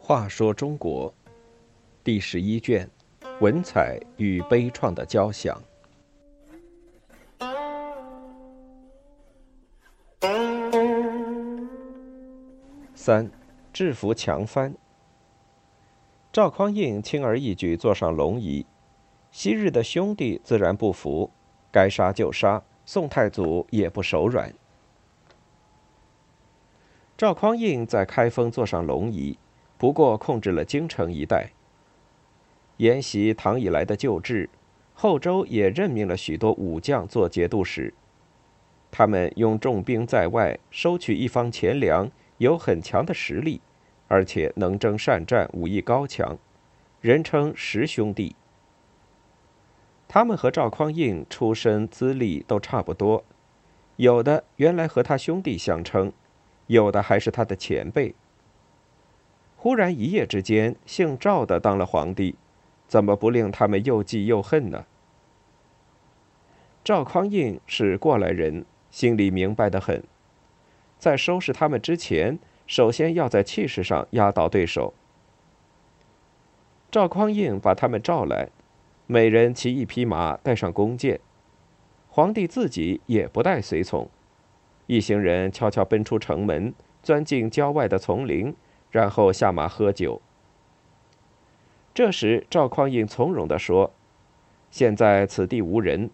话说中国第十一卷：文采与悲怆的交响。三，制服强藩。赵匡胤轻而易举坐上龙椅，昔日的兄弟自然不服，该杀就杀。宋太祖也不手软。赵匡胤在开封坐上龙椅，不过控制了京城一带。沿袭唐以来的旧制，后周也任命了许多武将做节度使。他们用重兵在外，收取一方钱粮，有很强的实力，而且能征善战，武艺高强，人称十兄弟。他们和赵匡胤出身资历都差不多，有的原来和他兄弟相称，有的还是他的前辈。忽然一夜之间，姓赵的当了皇帝，怎么不令他们又忌又恨呢？赵匡胤是过来人，心里明白的很，在收拾他们之前，首先要在气势上压倒对手。赵匡胤把他们召来。每人骑一匹马，带上弓箭。皇帝自己也不带随从，一行人悄悄奔出城门，钻进郊外的丛林，然后下马喝酒。这时，赵匡胤从容地说：“现在此地无人，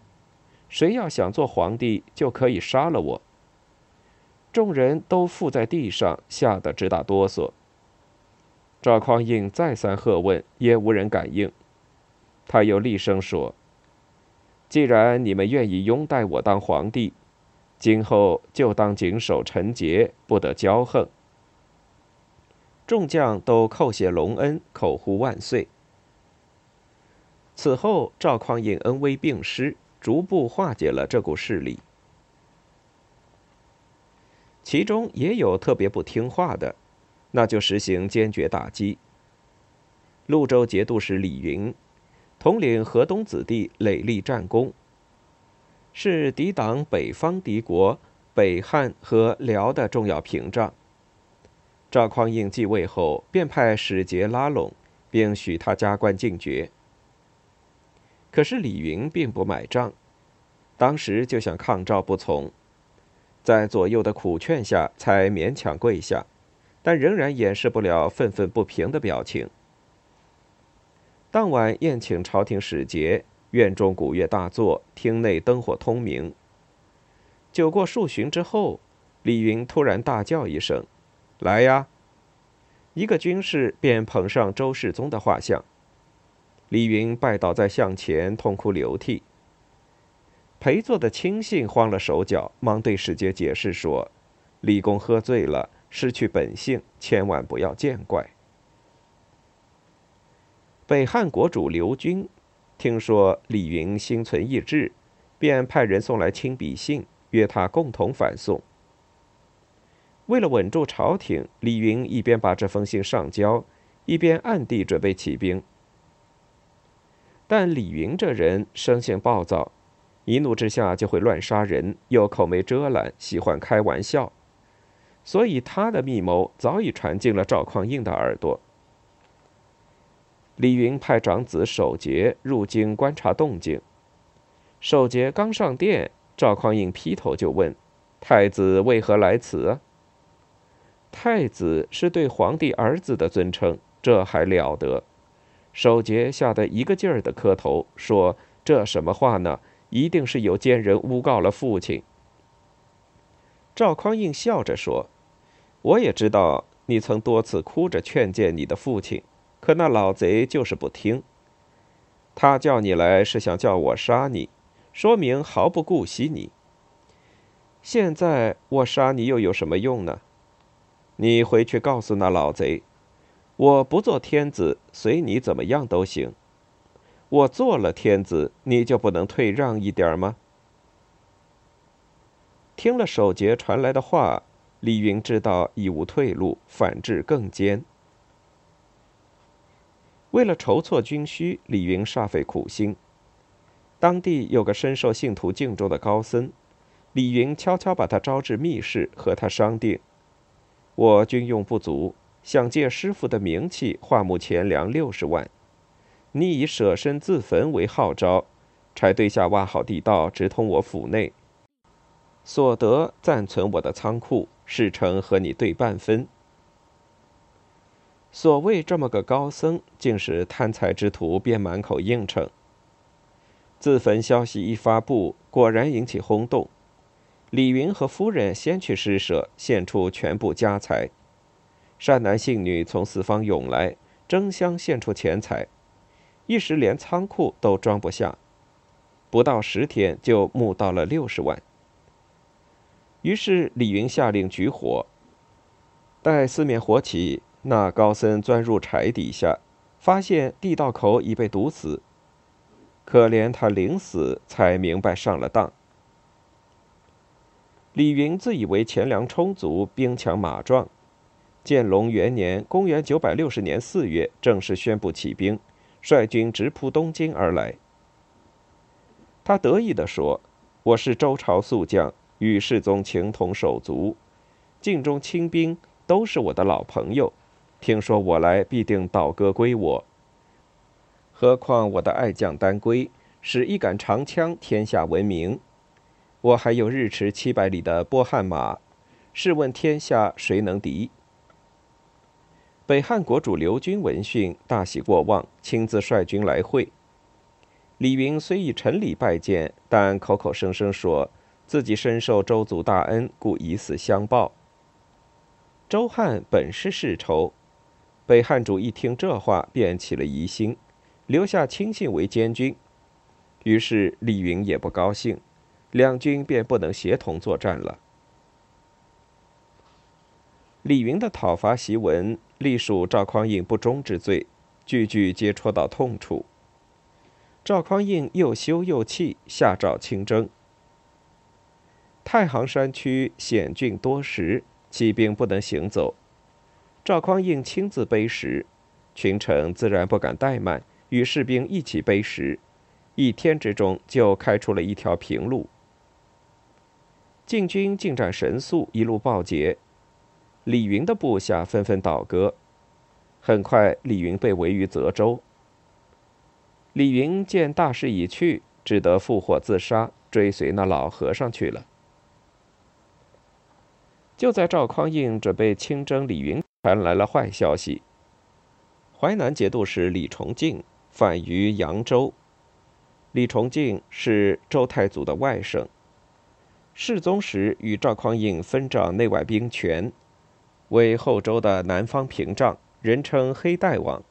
谁要想做皇帝，就可以杀了我。”众人都伏在地上，吓得直打哆嗦。赵匡胤再三喝问，也无人敢应。他又厉声说：“既然你们愿意拥戴我当皇帝，今后就当谨守臣节，不得骄横。”众将都叩谢隆恩，口呼万岁。此后，赵匡胤恩威并施，逐步化解了这股势力。其中也有特别不听话的，那就实行坚决打击。潞州节度使李云。统领河东子弟累立战功，是抵挡北方敌国北汉和辽的重要屏障。赵匡胤继位后，便派使节拉拢，并许他加官进爵。可是李云并不买账，当时就想抗赵不从，在左右的苦劝下，才勉强跪下，但仍然掩饰不了愤愤不平的表情。当晚宴请朝廷使节，院中鼓乐大作，厅内灯火通明。酒过数巡之后，李云突然大叫一声：“来呀！”一个军士便捧上周世宗的画像。李云拜倒在像前，痛哭流涕。陪坐的亲信慌了手脚，忙对使节解释说：“李公喝醉了，失去本性，千万不要见怪。”北汉国主刘军听说李云心存异志，便派人送来亲笔信，约他共同反宋。为了稳住朝廷，李云一边把这封信上交，一边暗地准备起兵。但李云这人生性暴躁，一怒之下就会乱杀人，又口没遮拦，喜欢开玩笑，所以他的密谋早已传进了赵匡胤的耳朵。李云派长子守节入京观察动静。守节刚上殿，赵匡胤劈头就问：“太子为何来此？”太子是对皇帝儿子的尊称，这还了得？守节吓得一个劲儿的磕头，说：“这什么话呢？一定是有奸人诬告了父亲。”赵匡胤笑着说：“我也知道你曾多次哭着劝谏你的父亲。”可那老贼就是不听。他叫你来是想叫我杀你，说明毫不顾惜你。现在我杀你又有什么用呢？你回去告诉那老贼，我不做天子，随你怎么样都行。我做了天子，你就不能退让一点吗？听了守节传来的话，李云知道已无退路，反制更坚。为了筹措军需，李云煞费苦心。当地有个深受信徒敬重的高僧，李云悄悄把他招至密室，和他商定：我军用不足，想借师傅的名气划募钱粮六十万，你以舍身自焚为号召，柴堆下挖好地道，直通我府内，所得暂存我的仓库，事成和你对半分。所谓这么个高僧，竟是贪财之徒，便满口应承。自焚消息一发布，果然引起轰动。李云和夫人先去施舍，献出全部家财。善男信女从四方涌来，争相献出钱财，一时连仓库都装不下。不到十天，就募到了六十万。于是李云下令举火，待四面火起。那高僧钻入柴底下，发现地道口已被堵死。可怜他临死才明白上了当。李云自以为钱粮充足，兵强马壮。建隆元年（公元960年）四月，正式宣布起兵，率军直扑东京而来。他得意地说：“我是周朝宿将，与世宗情同手足，晋中清兵都是我的老朋友。”听说我来，必定倒戈归我。何况我的爱将丹归，使一杆长枪天下闻名。我还有日驰七百里的波汉马，试问天下谁能敌？北汉国主刘军闻讯，大喜过望，亲自率军来会。李云虽以陈礼拜见，但口口声声说自己深受周族大恩，故以死相报。周汉本是世仇。北汉主一听这话，便起了疑心，留下亲信为监军。于是李云也不高兴，两军便不能协同作战了。李云的讨伐檄文，隶属赵匡胤不忠之罪，句句皆戳到痛处。赵匡胤又羞又气，下诏亲征。太行山区险峻多石，骑兵不能行走。赵匡胤亲自背石，群臣自然不敢怠慢，与士兵一起背石，一天之中就开出了一条平路。晋军进展神速，一路报捷，李云的部下纷纷倒戈，很快李云被围于泽州。李云见大势已去，只得复火自杀，追随那老和尚去了。就在赵匡胤准备亲征李云。传来了坏消息。淮南节度使李崇敬反于扬州。李崇敬是周太祖的外甥，世宗时与赵匡胤分掌内外兵权，为后周的南方屏障，人称黑代王。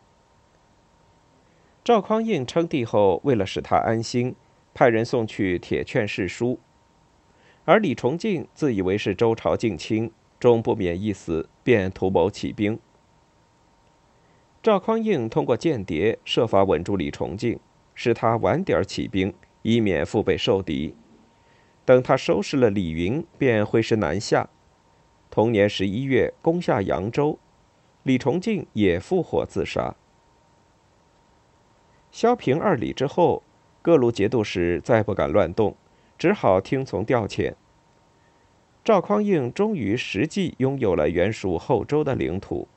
赵匡胤称帝后，为了使他安心，派人送去铁券誓书，而李崇敬自以为是周朝近亲。终不免一死，便图谋起兵。赵匡胤通过间谍设法稳住李崇敬，使他晚点起兵，以免腹背受敌。等他收拾了李云，便挥师南下。同年十一月，攻下扬州，李崇敬也复火自杀。削平二李之后，各路节度使再不敢乱动，只好听从调遣。赵匡胤终于实际拥有了原属后周的领土。